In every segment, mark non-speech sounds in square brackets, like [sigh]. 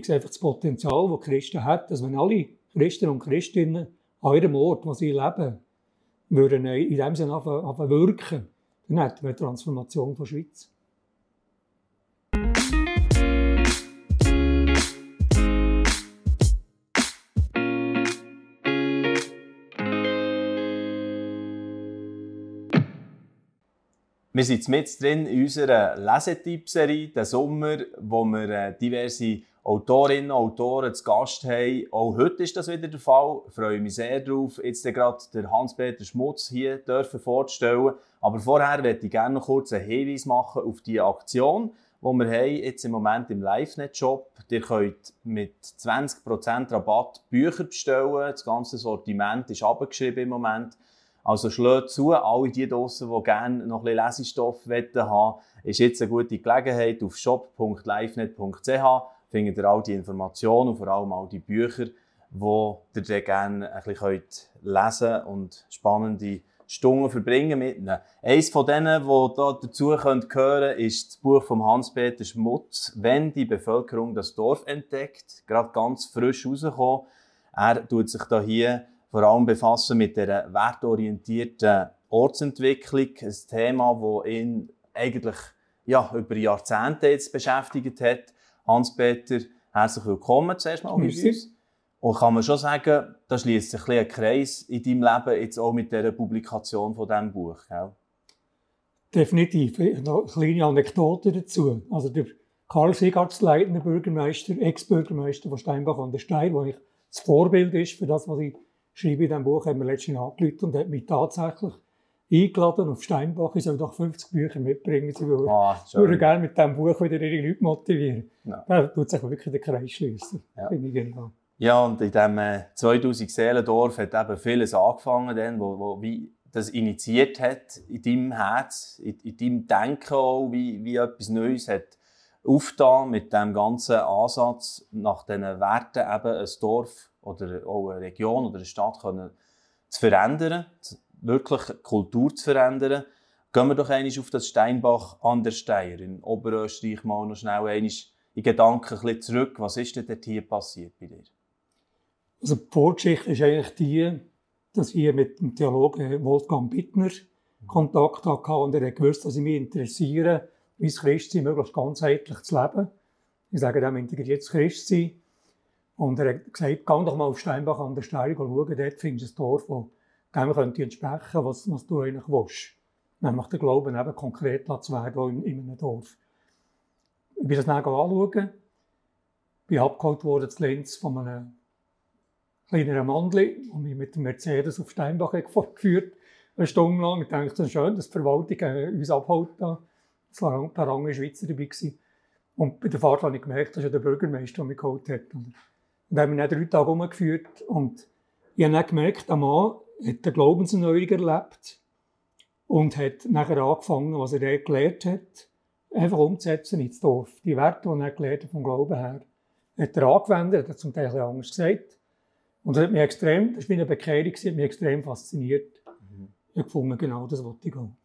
ich sehe einfach das Potenzial, das Christen hat, dass wenn alle Christen und Christinnen an ihrem Ort, wo sie leben, würden in dem Sinne anfangen wirken, dann hätten wir eine Transformation der Schweiz. Wir sind mit drin in unserer Lesetipp-Serie, den Sommer, wo wir äh, diverse Autorinnen und Autoren zu Gast haben. Auch heute ist das wieder der Fall. Ich freue mich sehr darauf, jetzt gerade den Hans-Peter Schmutz hier dürfen vorzustellen. Aber vorher möchte ich gerne noch kurz einen Hinweis machen auf die Aktion, die wir haben jetzt im Moment im LiveNet-Shop. Ihr könnt mit 20% Rabatt Bücher bestellen. Das ganze Sortiment ist abgeschrieben im Moment. Also schlägt zu, alle die draussen, die gerne noch ein bisschen Lesestoff haben ist jetzt eine gute Gelegenheit. Auf shop.livenet.ch findet ihr all die Informationen und vor allem all die Bücher, die ihr gerne ein bisschen lesen und spannende Stunden verbringen mit ihnen. Eines von denen, die da dazu gehören können, ist das Buch von Hans-Peter Schmutz, «Wenn die Bevölkerung das Dorf entdeckt», gerade ganz frisch rausgekommen. Er tut sich da hier vor allem befassen mit der wertorientierten Ortsentwicklung. Ein Thema, das ihn eigentlich ja, über Jahrzehnte jetzt beschäftigt hat. Hans-Peter, herzlich willkommen zuerst mal bei uns. Und kann man schon sagen, da schließt sich ein, ein Kreis in deinem Leben jetzt auch mit der Publikation von diesem Buch, gell? Definitiv. Noch eine kleine Anekdote dazu. Also der Karl Segarts, leitender Bürgermeister, Ex-Bürgermeister von Steinbach an der Stein, der das Vorbild ist für das, was ich schreibe in diesem Buch, hat mir letztens angerufen und hat mich tatsächlich eingeladen auf Steinbach. Ich soll doch 50 Bücher mitbringen. Sie würden, würde gerne mit diesem Buch wieder ihre Leute motivieren. Ja. Da tut sich wirklich der Kreis schließen. Ja. Ja, und in diesem 2000 Seelendorf hat eben vieles angefangen, dann, wo, wo wie das initiiert hat in deinem Herz, in, in deinem Denken auch, wie, wie etwas Neues hat aufgetan mit dem ganzen Ansatz, nach diesen Werten eben ein Dorf oder auch eine Region oder eine Stadt können zu verändern, wirklich Kultur zu verändern. Gehen wir doch einmal auf das Steinbach an der Steier in Oberösterreich mal noch schnell einmal in Gedanken ein bisschen zurück. Was ist denn dort hier passiert bei dir? Also die Vorgeschichte ist eigentlich die, dass ich mit dem Theologen Wolfgang Bittner Kontakt hatte und er hat gewusst, dass ich mich interessiere, wie es Christsein möglichst ganzheitlich zu leben. Ich sage dem integriertes Christsein. Und er hat gesagt, geh doch mal auf Steinbach an der Stelle schauen, dort findest du ein Dorf, das dem könnte entsprechen, was, was du eigentlich willst. Nämlich der Glauben eben konkret zu werden in, in einem Dorf. Ich bin das dann anschauen, bin abgeholt worden zu Linz von einem kleineren Mandli, und mich mit dem Mercedes auf Steinbach geführt, eine Stunde lang. Ich dachte, das ist schön, dass die Verwaltung äh, uns abholt. Da. Waren ein paar andere Schweizer dabei. Und bei der Fahrt habe ich gemerkt, dass ja der Bürgermeister der mich geholt hat. Haben mich dann drei Tage umgeführt. Und ich habe dann gemerkt, der Mann hat eine Glaubenserneuerung erlebt und hat nachher angefangen, was er gelernt hat, einfach umzusetzen ins Dorf. Die Werte, die er gelernt hat vom Glauben her, hat er angewendet, hat zum Teil ein anders gesagt. Und das hat mich extrem, das war eine Bekehrung, das hat mich extrem fasziniert. Mhm. Ich habe gefunden, genau das wollte ich gehen.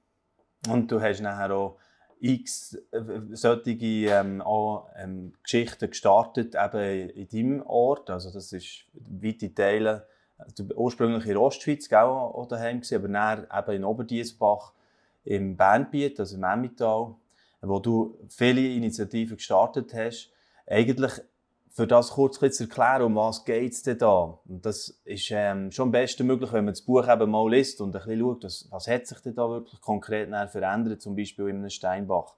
Und du hast nachher auch x äh, solche ähm, auch, ähm, Geschichten gestartet eben in deinem Ort. Also das ist weite Teile, also ursprünglich in Ostschweiz auch, auch daheim gewesen, aber dann eben in Oberdiesbach im Bernbiet, also im Emmental, wo du viele Initiativen gestartet hast. Eigentlich für das kurz zu erklären, um was geht es denn da? Und das ist ähm, schon am besten möglich, wenn man das Buch eben mal liest und ein bisschen schaut, was, was hat sich denn da wirklich konkret verändert, zum Beispiel in einem Steinbach.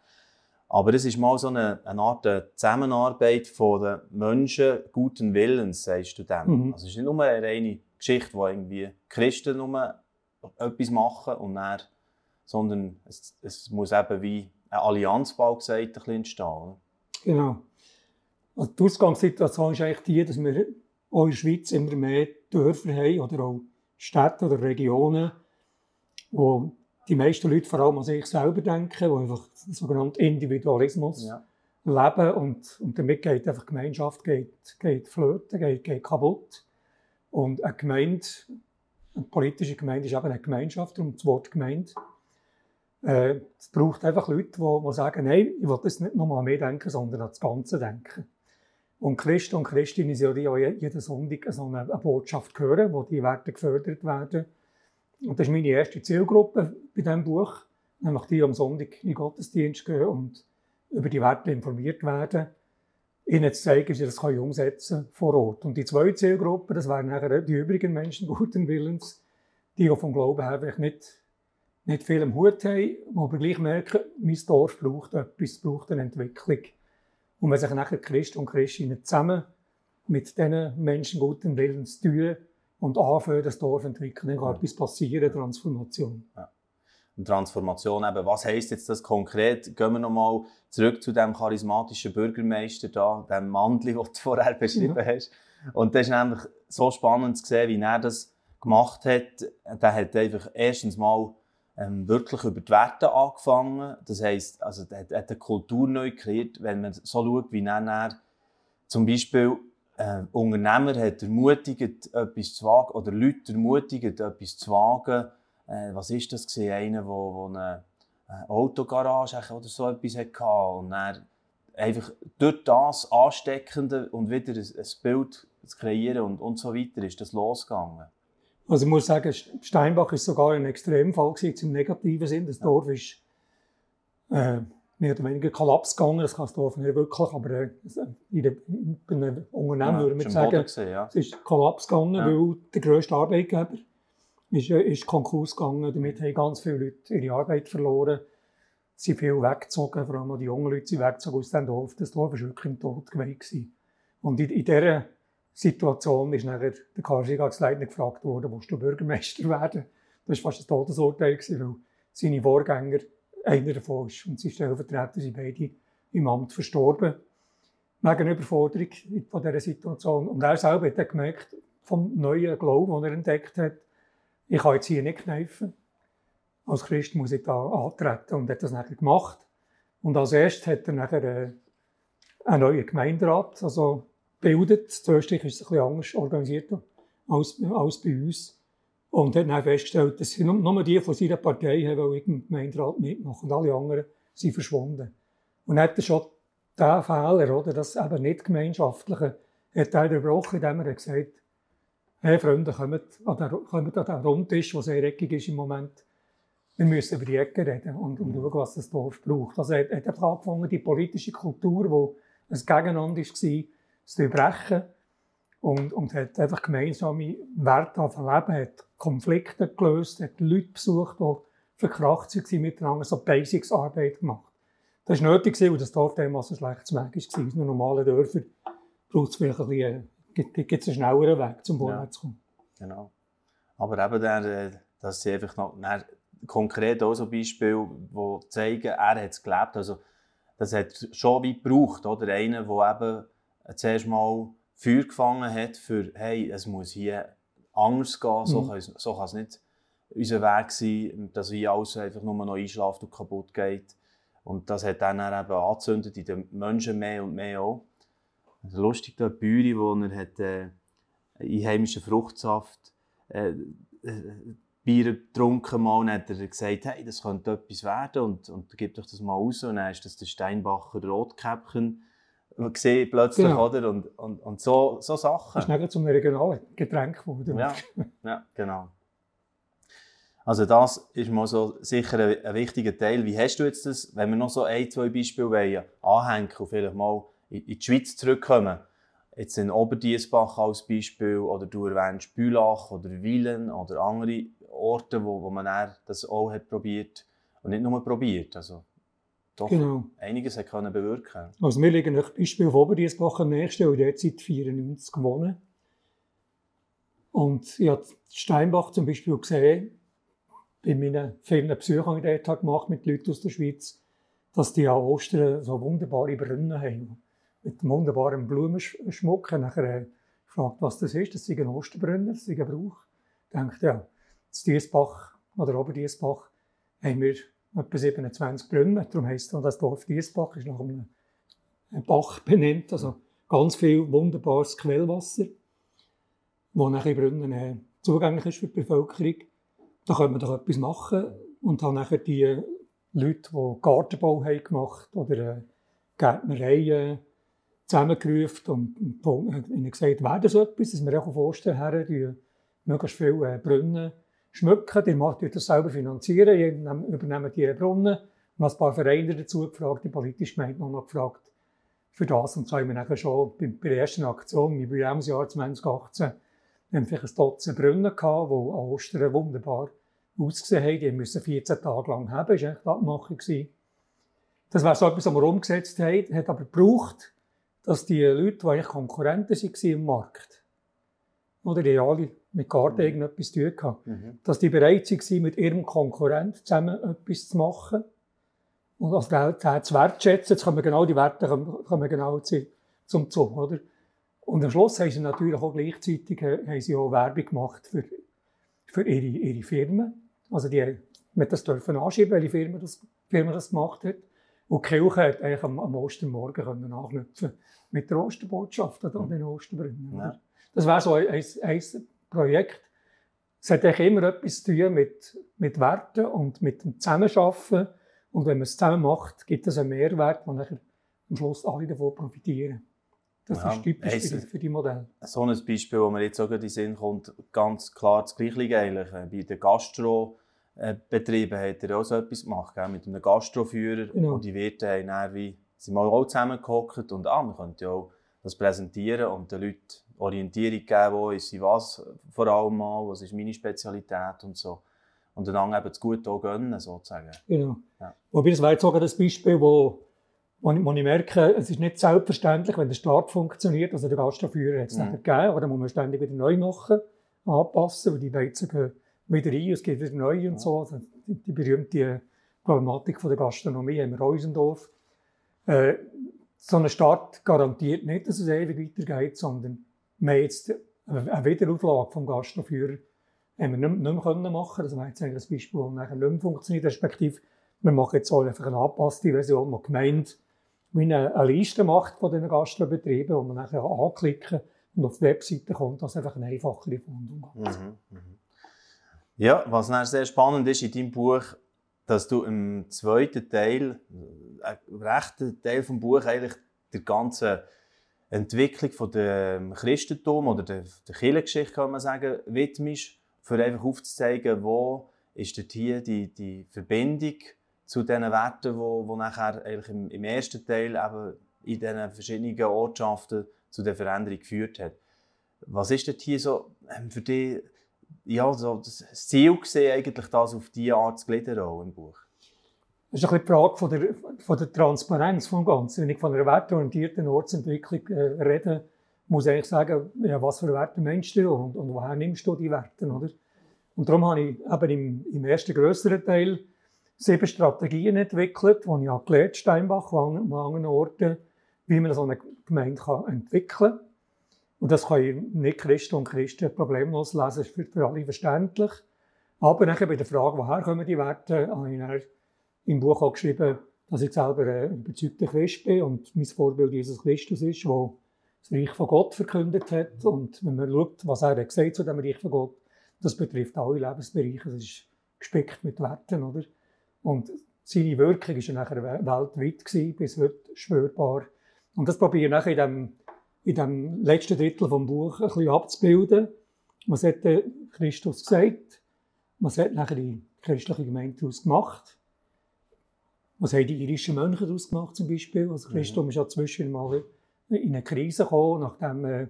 Aber es ist mal so eine, eine Art Zusammenarbeit von den Menschen guten Willens, sagst du dem. Mhm. Also es ist nicht nur eine reine Geschichte, wo irgendwie Christen nur etwas machen und dann, sondern es, es muss eben wie ein Allianzbau gesagt ein bisschen entstehen. Genau. Also die Ausgangssituation ist eigentlich die, dass wir auch in der Schweiz immer mehr Dörfer haben oder auch Städte oder Regionen, wo die meisten Leute vor allem an sich selber denken, die einfach den sogenannten Individualismus ja. leben und, und damit geht einfach die Gemeinschaft geht, geht flöten, geht, geht kaputt. Und eine Gemeinde, eine politische Gemeinde ist eben eine Gemeinschaft, darum das Wort Gemeinde. Äh, es braucht einfach Leute, die, die sagen, nein, ich will das nicht nochmal mehr denken, sondern an das Ganze denken. Und Christen und Christinnen sind ja jeden Sonntag so eine, eine Botschaft hören, wo die Werte gefördert werden. Und das ist meine erste Zielgruppe bei diesem Buch, nämlich die am Sonntag in den Gottesdienst gehen und über die Werte informiert werden, ihnen zu zeigen, wie sie das umsetzen vor Ort. Und die zweite Zielgruppe, das wären nachher die übrigen Menschen guten Willens, die auch vom Glauben her nicht, nicht viel im Hut haben, die aber gleich merken, mein Dorf braucht etwas, braucht eine Entwicklung. Und wenn sich nachher Christen und Christinnen zusammen mit diesen Menschen guten Willens tun und anfangen, das Dorf zu entwickeln, dann kann etwas passieren, Transformation. Ja. Und Transformation eben, was heisst jetzt das konkret? Gehen wir nochmal zurück zu dem charismatischen Bürgermeister da, dem Mandli, [laughs] den du vorher beschrieben ja. hast. Und das ist nämlich so spannend zu sehen, wie er das gemacht hat. Der hat einfach erstens mal ähm, wirklich über die Werte angefangen. Das heisst, also, er hat, eine Kultur neu kreiert, wenn man so schaut, wie er zum Beispiel äh, Unternehmer hat ermutigt, etwas zu wagen, oder Leute ermutigt, etwas zu wagen, äh, was ist das gewesen? Einer, der, eine, eine Autogarage oder so etwas hatte und dann einfach durch das Ansteckende und wieder ein, ein Bild zu kreieren und, und so weiter ist das losgegangen. Also ich muss sagen, Steinbach ist sogar ein Extremfall gewesen, im negativen Sinn. Das Dorf ist äh, mehr oder weniger Kollaps gegangen. Das kann das Dorf nicht wirklich, aber äh, in der, bei einem Unternehmen ja, würde man sagen, gewesen, ja. es ist Kollaps gegangen, ja. weil der grösste Arbeitgeber ist, äh, ist Konkurs gegangen. Damit haben ganz viele Leute ihre Arbeit verloren. Sie sind viel weggezogen, vor allem die jungen Leute sind weggezogen aus dem Dorf. Das Dorf war wirklich im Tod gewesen. Und in, in dieser Situation ist nachher der Karl Sigagsleitner gefragt worden, willst du Bürgermeister werden? Das war fast ein Todesurteil, weil seine Vorgänger, einer davon ist, und sein Stellvertreter sind beide im Amt verstorben. Wegen Überforderung von dieser Situation. Und er selber hat gemerkt, vom neuen Glauben, den er entdeckt hat, ich kann jetzt hier nicht kneifen. Als Christ muss ich da antreten und hat das nachher gemacht. Und als erstes hat er nachher äh, einen neuen Gemeinderat also gebildet. Zuerst ist es ein bisschen anders organisiert als, als bei uns. Und hat dann festgestellt, dass nur, nur die von seiner Partei haben im Gemeinderat mitmachen und alle anderen sind verschwunden. Und hat schon diesen Fehler, oder, das eben nicht gemeinschaftliche, hat er unterbrochen, indem er gesagt hat, hey Freunde, kommt an den, kommt an den Rundtisch, der sehr eckig ist im Moment. Wir müssen über die Ecke reden und, und schauen, was das Dorf braucht. Also er hat angefangen, die politische Kultur, die ein Gegeneinander war, zu überbrechen und, und hat einfach gemeinsame Werte leben, hat Konflikte gelöst, hat Leute besucht, die verkracht waren miteinander, so Basics-Arbeit gemacht. Das war nötig, weil das Dorf damals ein schlechtes Weg war. In normalen Dörfern braucht es vielleicht ein bisschen gibt es einen schnelleren Weg, zum vorwärts zu kommen. Genau. Aber eben, der, äh, dass sie einfach noch dann, konkret auch so Beispiele, die zeigen, er hat es gelebt. Also, das hat schon wie gebraucht, oder? Einer, der eben zuerst mal Feuer gefangen hat für, hey, es muss hier anders gehen, so mhm. kann es, so kann es nicht unser Weg sein, dass hier alles einfach nur noch einschlaft und kaputt geht. Und das hat dann eben angezündet in den Menschen mehr und mehr auch. Also lustig, da Büri, wo er hat, äh, einheimischen Fruchtsaft äh, äh, Bier getrunken mal und hat er gesagt, hey, das könnte etwas werden und, und gib doch das mal raus. Und dann ist das der Steinbacher Rotkäppchen gesehen plötzlich, genau. oder? Und, und, und so, so Sachen. Das ist nicht zum regionalen Getränk geworden. Ja, ja, genau. Also das ist mal so sicher ein, ein, wichtiger Teil. Wie hast du jetzt das, wenn wir noch so ein, zwei Beispiele wollen, anhängen und vielleicht mal in die Schweiz zurückkommen, jetzt in Oberdiesbach als Beispiel, oder du erwähnst Bülach oder Wielen oder andere Orte, wo, wo man das auch hat probiert und nicht nur probiert, also doch genau. einiges hat können bewirken. Also wir liegen ein Beispiel auf Oberdiesbach am nächsten und dort seit 1994 gewonnen. Und ich habe Steinbach zum Beispiel gesehen, bei meinen vielen Besuchen, die ich dort gemacht mit Leuten aus der Schweiz, dass die an Ostern so wunderbare Brunnen haben mit einem wunderbaren Blumenschmuck. Nachher äh, gefragt, was das ist. Das sind ein Osterbrunner, das ist ein Brauch. Ich dachte, ja, in Diesbach oder Oberdiesbach haben wir etwa 27 Brunnen. Darum heisst es das Dorf Diesbach, ist nach einem Bach benannt. Also ganz viel wunderbares Quellwasser, das nachher Brunnen äh, zugänglich ist für die Bevölkerung. Da können wir doch etwas machen. Und dann nachher die Leute, die Gartenbau haben gemacht oder äh, Gärtnerei zusammengerufen und, und ihnen gesagt, wäre so etwas, dass wir auch vorstellen, her, möglichst viele äh, Brunnen schmücken, die macht das selber finanzieren, die übernehmen die Brunnen und ein paar Vereine dazu gefragt, die politische Gemeinde noch gefragt für das. Und so haben wir dann schon bei der ersten Aktion im Jubiläumsjahr 2018 wir haben vielleicht ein Dutzend Brunnen gehabt, die an Ostern wunderbar ausgesehen haben. Die mussten 14 Tage lang haben. Das war eigentlich die Abmachung. Das war so etwas, was wir umgesetzt haben. Hat aber gebraucht, dass die Leute, die eigentlich Konkurrenten waren im Markt, oder die alle mit Garten mhm. irgendetwas zu tun hatten, mhm. dass die bereit waren, mit ihrem Konkurrent zusammen etwas zu machen. Und das Geld zu wertschätzen, jetzt kommen genau die Werte kommen genau zum Zug, oder? Und am Schluss haben sie natürlich auch gleichzeitig äh, haben sie auch Werbung gemacht für, für ihre, ihre Firmen. Also die, man das dürfen anschieben, welche Firma das, Firma das gemacht hat. Und die Kirche hat eigentlich am, am Ostermorgen können anknüpfen mit der Osterbotschaft an den Osterbrunnen. Ja. Das wäre so ein, ein, ein Projekt. Es hat eigentlich immer etwas zu tun mit, mit Werten und mit dem Zusammenarbeiten. Und wenn man es zusammen macht, gibt es einen Mehrwert, wo nachher am Schluss alle davon profitieren. Das ja, ist typisch hey, für, für die Modelle. So ein Beispiel, das mir jetzt auch in den Sinn kommt, ganz klar das Gleiche eigentlich. Äh, bei den Gastrobetrieben hat er auch so etwas gemacht, mit einem Gastroführer. Genau. Und die Wirte haben dann wie, sind mal auch zusammengehockt und ah, man könnte ja auch das präsentieren und den Leuten Orientierung geben, wo ist sie was vor allem mal, was ist meine Spezialität und so. Und dann eben das Gute auch gönnen, sozusagen. Genau. Ja. Wobei, das wäre jetzt sogar das Beispiel, wo wo ich, wo ich merke, es ist nicht selbstverständlich, wenn der Start funktioniert, also der Gastführer hat es mhm. nicht gegeben, oder muss man ständig wieder neu machen, anpassen, weil die Beizen gehen wieder rein, es geht wieder neu und mhm. so. Also die, die, berühmte Problematik von der Gastronomie haben wir in unserem Dorf. Äh, so ein Start garantiert nicht, dass es ewig weitergeht, sondern wir haben jetzt eine Wiederauflage vom Gastführer haben wir nicht, nicht mehr machen war jetzt eigentlich ein Beispiel, das nachher nicht mehr funktioniert, respektive wir machen jetzt auch einfach eine angepasste Version, die gemeint wie eine, eine Liste macht von diesen Gastrobetrieben, wo man nachher anklicken und auf die Webseite kommt, das einfach eine einfachere Fondung hat. Mhm, mhm. Ja, was sehr spannend ist in deinem Buch, dass du im zweiten Teil, einen rechten Teil des Buches eigentlich der ganzen Entwicklung von dem Christentum oder der, der Kirchengeschichte, kann man sagen, widmest, für einfach aufzuzeigen, wo ist dort hier die, die Verbindung zu den Werten, wo, wo nachher eigentlich im, im, ersten Teil eben in diesen verschiedenen Ortschaften zu der Veränderung geführt hat. Was ist dort hier so ähm, für dich ja, so das Ziel gesehen, eigentlich das auf diese Art zu gliedern auch im Buch? Das ist ein die Frage von der, von der Transparenz vom Ganzen. Wenn ich von einer wertorientierten Ortsentwicklung äh, rede, muss ich eigentlich sagen, ja, was für Werte meinst du und, und woher nimmst du die Werte, oder? Und darum habe ich eben im, im ersten größeren Teil sieben Strategien entwickelt, die ich habe, Steinbach, an anderen Orten, wie man so eine Gemeinde kann entwickeln kann. Und das können nicht Christen und Christen problemlos lesen, das ist für, alle verständlich. Aber nachher bei der Frage, woher kommen die Werte, habe ich dann im Buch auch geschrieben, dass ich selber ein überzeugter Christ bin und mein Vorbild Jesus Christus ist, der das Reich von Gott verkündet hat. Und wenn man schaut, was er gesagt zu dem Reich von Gott, das betrifft alle Lebensbereiche. Das ist gespickt mit Werten, oder? Und seine Wirkung war nachher weltweit, bis heute spürbar. Und das probiere ich nachher in dem, in dem letzten Drittel vom Buch ein bisschen abzubilden. Was hat Christus gesagt? Was hat nachher die christliche Gemeinde daraus gemacht? Was haben die irischen Mönche daraus gemacht, zum Beispiel? Also Christus mhm. ist ja zwischen mal in eine Krise gekommen, nachdem äh,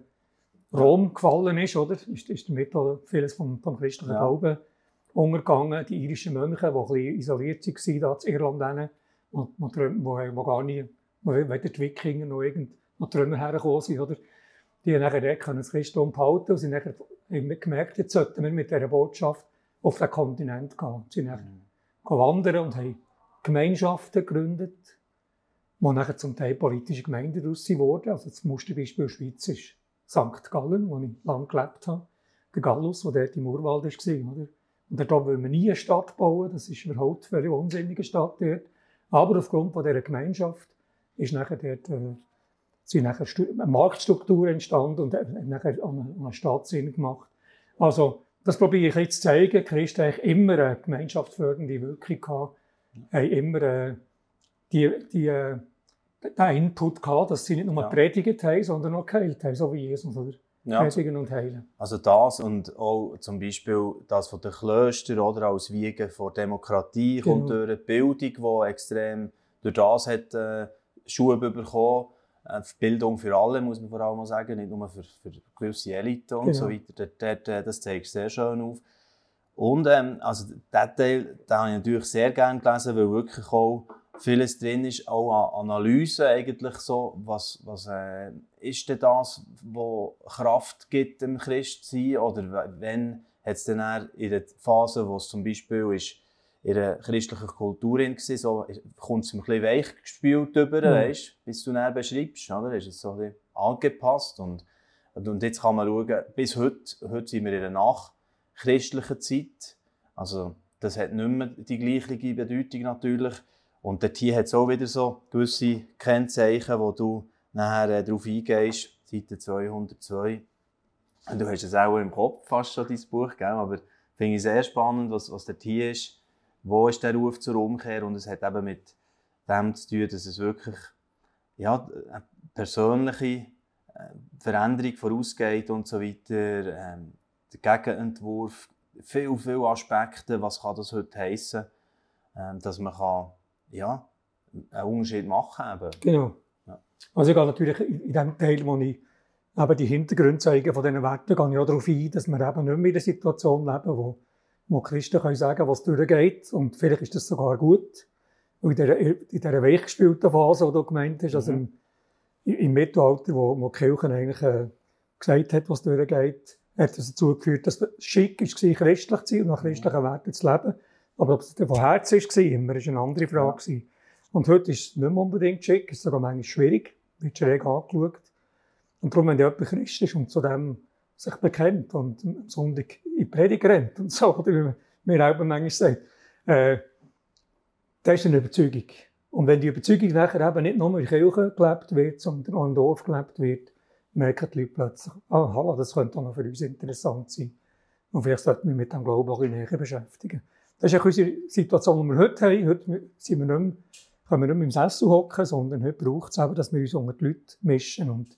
Rom gefallen ist, oder? Ist, ist damit vieles vom, vom christlichen ja. Glauben untergegangen. Die irischen Mönche, die ein bisschen isoliert waren, da in Irland, wo, wo, wo, wo gar wo weder die Wikinger noch irgend noch drüber hergekommen sind, oder? Die haben nachher dort das Christentum behalten und nachher haben gemerkt, jetzt sollten wir mit dieser Botschaft auf den Kontinent gehen. Sie sind nachher mhm. wandern und haben Gemeinschaften gegründet, die nachher zum Teil politische Gemeinden daraus wurden. Also das Musterbeispiel Schweiz ist St. Gallen, wo ich lange gelebt habe. Der Gallus, der dort im Urwald war. Oder? Und dort will man nie eine Stadt bauen, das ist überhaupt eine unsinnige Stadt dort. Aber aufgrund dieser Gemeinschaft ist nachher dort, äh, sind nachher eine Marktstruktur entstanden und nachher eine, eine Stadt Sinn gemacht. Also, das probiere ich jetzt zu zeigen. Christen eigentlich immer eine gemeinschaftsfördernde Wirkung gehabt, haben immer äh, die, die, äh, den Input gehabt, dass sie nicht nur Ja. predigt haben, sondern auch geheilt haben, so wie Jesus. Oder? Ja, Predigen und heilen. Also das und auch zum Beispiel das von den Klöstern oder als Wiegen von Demokratie kommt Genau. durch die Bildung, die extrem durch das hat äh, Schub bekommen. Äh, Bildung für alle, muss man vor allem sagen, nicht nur für, für gewisse Eliten und Genau. so weiter. Dort, dort, äh, das zeigt sehr schön auf. Und ähm, also diesen Teil den habe ich natürlich sehr gerne gelesen, weil wirklich auch vieles drin ist, auch an Analyse eigentlich so, was, was äh, ist denn das, was Kraft gibt dem Christsein oder wenn hat es dann in der Phase, wo es zum Beispiel ist, in der christlichen Kultur drin war, so, kommt es ein bisschen weich gespielt über, Ja. weißt, bis du dann beschreibst, oder? Ist es so angepasst und, und jetzt kann man schauen, bis heute, heute sind wir in einer nachchristlichen Zeit, also das hat nicht mehr die gleiche Bedeutung natürlich und dort hier hat auch wieder so gewisse Kennzeichen, wo du nachher äh, darauf eingehst, Seite 202. Und du hast es auch im Kopf, fast schon dein Buch, gell? aber finde ich sehr spannend, was, was dort hier ist. Wo ist der Ruf zur Umkehr? Und es hat eben mit dem zu tun, dass es wirklich ja, eine persönliche äh, Veränderung vorausgeht und so weiter. Ähm, der Gegenentwurf, viel, viele Aspekte, was kann das heute heissen, ähm, dass man kann, ja, einen Unterschied machen kann. Genau. Ja. Also ich gehe natürlich in dem Teil, wo ich eben die Hintergründe zeige von diesen Werten, gehe ich auch darauf ein, dass wir eben nicht mehr in der Situation leben, wo, wo Christen können sagen, was durchgeht. Und vielleicht ist das sogar gut. Und in dieser, in dieser weichgespielten Phase, die du gemeint hast, also Mhm. im, im Mittelalter, wo, wo die Kirche eigentlich äh, gesagt hat, was durchgeht, hat das dazu geführt, dass es schick war, christlich zu sein und nach christlichen Werten zu leben. Aber ob es von Herz war, immer, ist eine andere Frage. gewesen. Und heute ist es nicht mehr unbedingt schick, es ist sogar manchmal schwierig, wird schräg angeschaut. Und darum, wenn jemand Christ ist und zu dem sich bekennt und am Sonntag in die Predigt rennt und so, oder wie man auch manchmal sagt, äh, das ist eine Überzeugung. Und wenn die Überzeugung nachher eben nicht nur in Kirche gelebt wird, sondern auch im Dorf gelebt wird, merken die Leute plötzlich, ah, hallo, das könnte auch noch für uns interessant sein. Und vielleicht sollten wir mit dem Glauben auch näher beschäftigen. Das ist auch unsere Situation, die wir heute haben. Heute sind wir nicht mehr, können wir nicht mehr im Sessel hocken, sondern heute braucht es eben, dass wir uns unter die Leute mischen und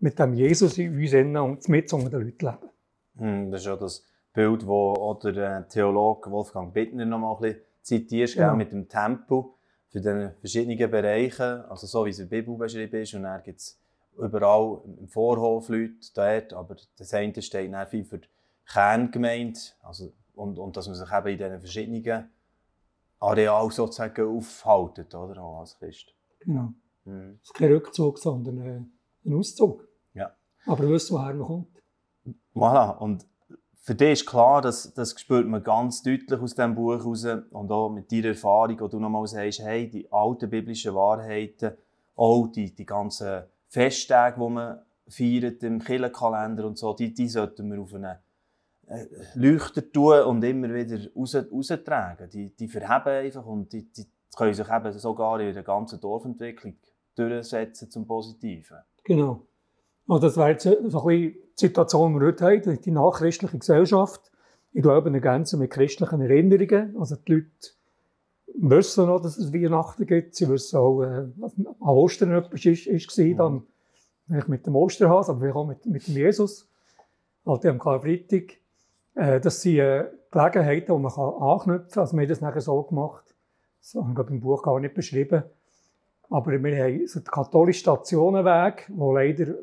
mit dem Jesus in uns innen und mit unter den Leuten leben. Hm, Das ist ja das Bild, wo auch der Theologe Wolfgang Bittner noch mal ein bisschen zitierst, Genau. mit dem Tempo für die verschiedenen Bereiche, also so wie es in der Bibel beschrieben ist. Und dann gibt es überall im Vorhof Leute dort, aber das eine steht dann viel für die Kerngemeinde, also, und, und dass man sich eben in diesen verschiedenen Arealen sozusagen aufhaltet, oder, auch als Christ. Genau. Hm. Es ist kein Rückzug, sondern äh, ein Auszug. Aber wissen, woher man kommt. Voilà. Und für dich ist klar, dass das spürt man ganz deutlich aus diesem Buch raus und auch mit deiner Erfahrung, wo du nochmal sagst, hey, die alten biblischen Wahrheiten, auch die, die ganzen Festtage, die man feiert im Kirchenkalender und so, die, die sollten wir auf einen äh, Leuchter tun und immer wieder raus, raustragen. Die, die verheben einfach und die, die können sich eben sogar in der ganzen Dorfentwicklung durchsetzen zum Positiven. Genau. Also das wäre jetzt so ein bisschen die Situation, die wir heute haben, die nachchristliche Gesellschaft. Ich eben ergänzen mit christlichen Erinnerungen. Also die Leute wissen noch, dass es Weihnachten gibt. Sie wissen auch, äh, an Ostern etwas ist, ist gewesen, dann vielleicht mit dem Osterhas, aber vielleicht auch mit, mit dem Jesus. Halt am Karfreitag. Äh, das sind äh, Gelegenheiten, die man kann anknüpfen kann. Also wir haben das nachher so gemacht. Das habe ich glaube, im Buch gar nicht beschrieben. Aber wir haben so den katholischen Stationenweg, der leider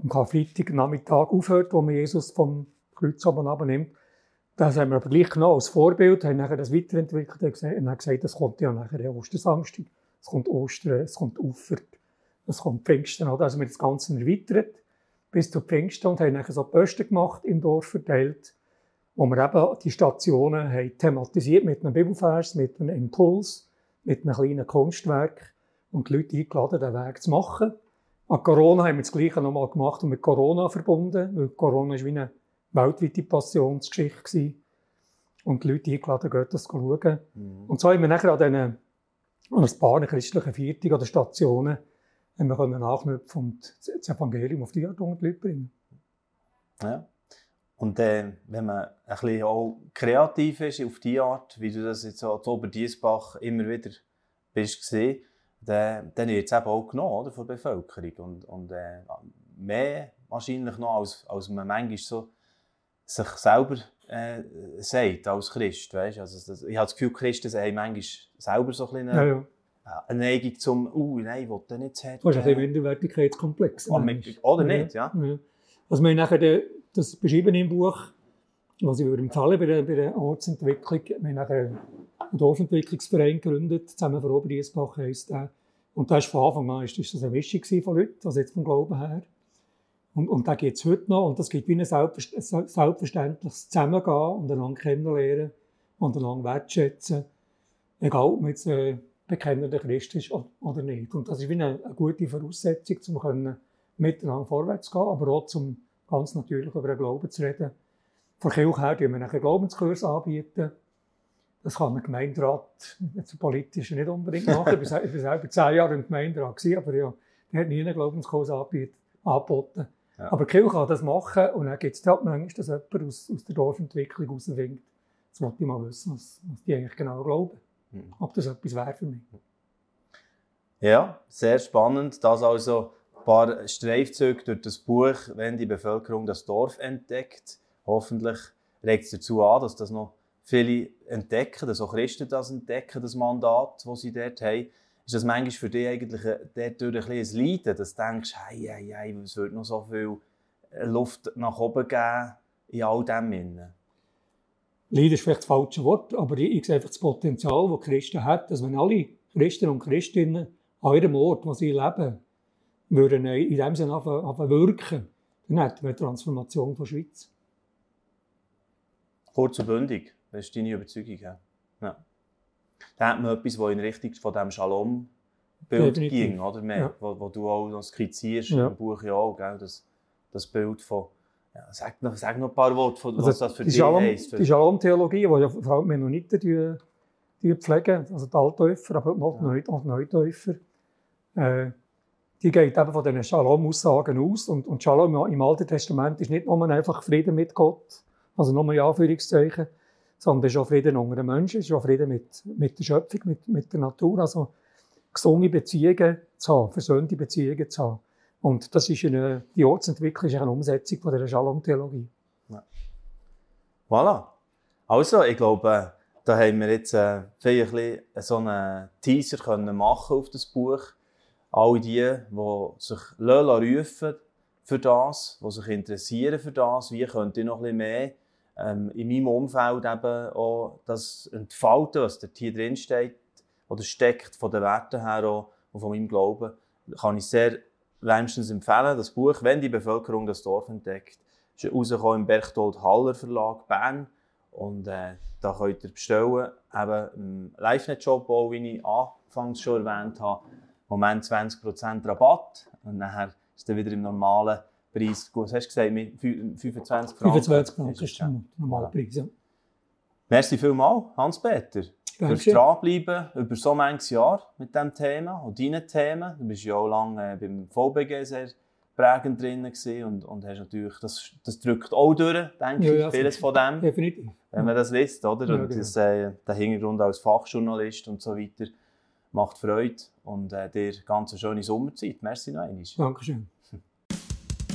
am Karfreitag Nachmittag aufhört, wo man Jesus vom Kreuz oben abnimmt. Das haben wir aber gleich genommen als Vorbild, haben nachher das weiterentwickelt und haben gesagt, das kommt ja nachher der Ostersamstag, es kommt Ostern, es kommt Ufer, es kommt Pfingsten. Also wir haben das Ganze erweitert bis zu Pfingsten und haben nachher so Posten gemacht im Dorf verteilt, wo wir eben die Stationen haben thematisiert mit einem Bibelvers, mit einem Impuls, mit einem kleinen Kunstwerk und die Leute eingeladen, den Weg zu machen. An Corona haben wir das Gleiche nochmal gemacht und mit Corona verbunden, weil Corona ist wie eine weltweite Passionsgeschichte gewesen. Und die Leute eingeladen, geht das schauen. Mhm. Und so haben wir nachher an diesen, an ein paar christlichen Viertig oder Stationen haben wir können nachknüpfen und das Evangelium auf die Art die Leute bringen. Ja. Und äh, wenn man ein bisschen auch kreativ ist auf die Art, wie du das jetzt auch zu Oberdiesbach immer wieder bist gesehen, dann, dann wird es eben auch genommen oder, von der Bevölkerung. Und, und äh, mehr wahrscheinlich noch, als, als man manchmal so sich selber äh, sagt als Christ. Weißt? Also das, ich habe das Gefühl, Christen haben manchmal selber so ein ja, ja. eine Neigung zum «Uh, nein, ich will den nicht haben». Du hast ein Minderwertigkeitskomplex. Oh, oder nicht, ja. ja. Also wir nachher das beschrieben im Buch, was ich würde empfehlen bei der, bei der Ortsentwicklung. Wir haben einen Dorfentwicklungsverein gegründet, zusammen für Oberdiesbach heisst der. Und da ist von Anfang an ist das eine Mischung von Leuten, also jetzt vom Glauben her. Und, und da geht es heute noch. Und das gibt wie ein selbstverständliches Zusammengehen und einander kennenlernen und einander wertschätzen. Egal, ob man jetzt äh, bekennender Christ ist oder nicht. Und das ist wie eine, eine gute Voraussetzung, um miteinander vorwärts zu gehen, aber auch zum ganz natürlich über den Glauben zu reden. Von Kirche her anbieten wir einen Glaubenskurs anbieten. Das kann ein Gemeinderat, jetzt politisch nicht unbedingt machen. ich war selber zehn Jahre im Gemeinderat, aber ja, der hat nie einen Glaubenskurs angeboten. Ja. Aber die Kirche kann das machen und dann gibt es halt manchmal, dass jemand aus, aus der Dorfentwicklung rauswinkt. Jetzt wollte ich mal wissen, was, was die eigentlich genau glauben. Mhm. Ob das etwas wäre für mich. Ja, sehr spannend. Das also ein paar Streifzüge durch das Buch, wenn die Bevölkerung das Dorf entdeckt. Hoffentlich regt es dazu an, dass das noch viele entdecken, dass auch Christen das entdecken, das Mandat, das sie dort haben ist das manchmal für dich eigentlich dort ein, ein Leiden, dass du denkst, hey, hey, hey, es wird noch so viel äh, Luft nach oben geben in all dem. Leiden ist vielleicht das falsche Wort, aber ich, ich sehe einfach das Potenzial, das Christen hat, dass wenn alle Christen und Christinnen an ihrem Ort, wo sie leben, würden in dem Sinne anfangen wirken, dann hätten wir eine Transformation der Schweiz. Kurz und bündig, das ist deine Überzeugung. Ja da hat man etwas, das in Richtung von diesem Shalom-Bild ging, oder? Mehr, ja. wo, wo, du auch noch skizzierst ja. im Buch ja auch, gell? Das, das Bild von ja, sag, noch, sag noch ein paar Worte, von, also was das für dich Shalom, heisst. Die Shalom-Theologie, die ja vor allem Mennoniten die, die pflegen, also die Alttäufer, aber auch die ja. Neutäufer, äh, die geht eben von diesen Shalom-Aussagen aus. Und, und Shalom im Alten Testament ist nicht nur einfach Frieden mit Gott, also nur in Anführungszeichen, sondern es ist auch Frieden unter den Menschen, es ist auch Frieden mit, mit der Schöpfung, mit, mit der Natur. Also gesunde Beziehungen zu haben, versöhnte Beziehungen zu haben. Und das ist eine, die Ortsentwicklung ist eine Umsetzung von der Shalom-Theologie. Ja. Voilà. Also, ich glaube, da haben wir jetzt äh, vielleicht so einen Teaser können machen auf das Buch. Alle die, die sich rufen für das, die sich interessieren für das, wie könnt ihr noch ein bisschen mehr ähm, in meinem Umfeld eben auch das entfalten, was dort hier drin steht oder steckt, von den Werten her auch und von meinem Glauben, kann ich sehr wärmstens empfehlen. Das Buch «Wenn die Bevölkerung das Dorf entdeckt» ist rausgekommen im Berchtold Haller Verlag Bern und äh, da könnt ihr bestellen. Eben im LiveNet-Shop, wie ich anfangs schon erwähnt habe, im Moment 20% Rabatt und nachher ist dann wieder im normalen Preis. Was hast du gesagt? Mit 25 Franken? 25 Franken ist der normale Preis, ja. Merci vielmals, Hans-Peter. Fürs Dranbleiben über so manches Jahr mit diesem Thema und deinen Themen. Du bist ja auch lange äh, beim VBG sehr prägend drin und, und hast natürlich, das, das drückt auch durch, denke ja, ich, ja, vieles von dem. Definitiv. Wenn man das liest, oder? Ja, und genau. das, äh, der Hintergrund als Fachjournalist und so weiter macht Freude und äh, dir ganz eine schöne Sommerzeit. Merci noch einmal. Dankeschön.